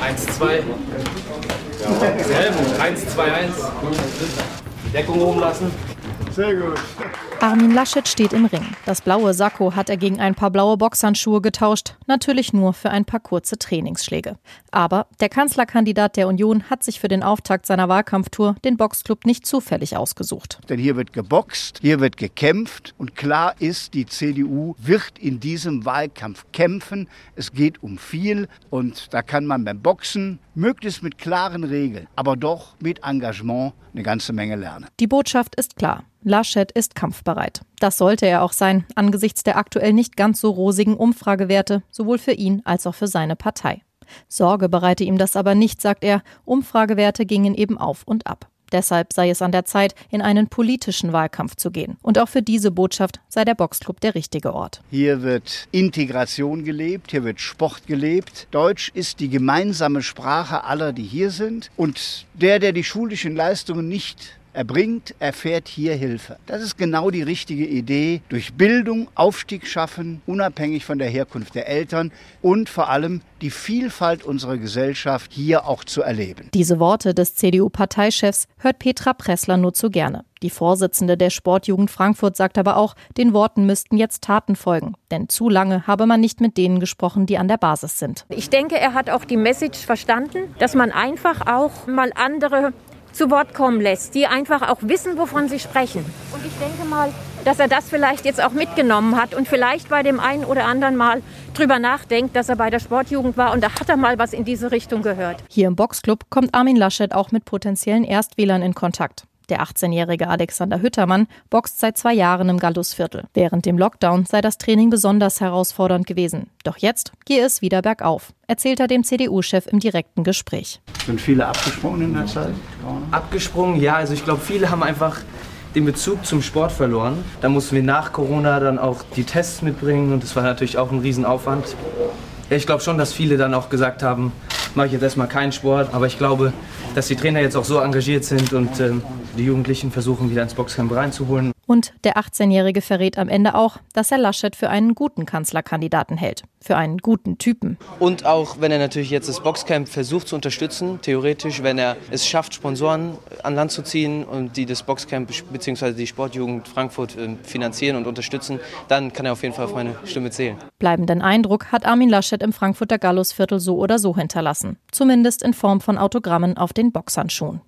1, 2. Sehr gut. 1, 2, 1. Deckung oben lassen. Sehr gut. Armin Laschet steht im Ring. Das blaue Sakko hat er gegen ein paar blaue Boxhandschuhe getauscht, natürlich nur für ein paar kurze Trainingsschläge. Aber der Kanzlerkandidat der Union hat sich für den Auftakt seiner Wahlkampftour den Boxclub nicht zufällig ausgesucht. Denn hier wird geboxt, hier wird gekämpft und klar ist, die CDU wird in diesem Wahlkampf kämpfen. Es geht um viel und da kann man beim Boxen möglichst mit klaren Regeln, aber doch mit Engagement eine ganze Menge lernen. Die Botschaft ist klar. Laschet ist kampfbereit. Das sollte er auch sein, angesichts der aktuell nicht ganz so rosigen Umfragewerte, sowohl für ihn als auch für seine Partei. Sorge bereite ihm das aber nicht, sagt er. Umfragewerte gingen eben auf und ab. Deshalb sei es an der Zeit, in einen politischen Wahlkampf zu gehen. Und auch für diese Botschaft sei der Boxclub der richtige Ort. Hier wird Integration gelebt, hier wird Sport gelebt. Deutsch ist die gemeinsame Sprache aller, die hier sind. Und der, der die schulischen Leistungen nicht erbringt, erfährt hier Hilfe. Das ist genau die richtige Idee. Durch Bildung Aufstieg schaffen, unabhängig von der Herkunft der Eltern und vor allem die Vielfalt unserer Gesellschaft hier auch zu erleben. Diese Worte des CDU-Parteichefs hört Petra Pressler nur zu gerne. Die Vorsitzende der Sportjugend Frankfurt sagt aber auch, den Worten müssten jetzt Taten folgen. Denn zu lange habe man nicht mit denen gesprochen, die an der Basis sind. Ich denke, er hat auch die Message verstanden, dass man einfach auch mal andere zu Wort kommen lässt, die einfach auch wissen, wovon sie sprechen. Und ich denke mal, dass er das vielleicht jetzt auch mitgenommen hat und vielleicht bei dem einen oder anderen mal drüber nachdenkt, dass er bei der Sportjugend war und da hat er mal was in diese Richtung gehört. Hier im Boxclub kommt Armin Laschet auch mit potenziellen Erstwählern in Kontakt. Der 18-jährige Alexander Hüttermann boxt seit zwei Jahren im Gallusviertel. Während dem Lockdown sei das Training besonders herausfordernd gewesen. Doch jetzt gehe es wieder bergauf, erzählt er dem CDU-Chef im direkten Gespräch. Sind viele abgesprungen in der Zeit? Abgesprungen, ja. Also ich glaube, viele haben einfach den Bezug zum Sport verloren. Da mussten wir nach Corona dann auch die Tests mitbringen und das war natürlich auch ein Riesenaufwand. Ich glaube schon, dass viele dann auch gesagt haben, mache ich jetzt erstmal keinen Sport, aber ich glaube, dass die Trainer jetzt auch so engagiert sind und ähm, die Jugendlichen versuchen, wieder ins Boxcamp reinzuholen. Und der 18-Jährige verrät am Ende auch, dass er Laschet für einen guten Kanzlerkandidaten hält. Für einen guten Typen. Und auch, wenn er natürlich jetzt das Boxcamp versucht zu unterstützen, theoretisch, wenn er es schafft, Sponsoren an Land zu ziehen und die das Boxcamp bzw. die Sportjugend Frankfurt äh, finanzieren und unterstützen, dann kann er auf jeden Fall auf meine Stimme zählen. Bleibenden Eindruck hat Armin Laschet im Frankfurter Gallusviertel so oder so hinterlassen. Zumindest in Form von Autogrammen auf den Boxhandschuhen.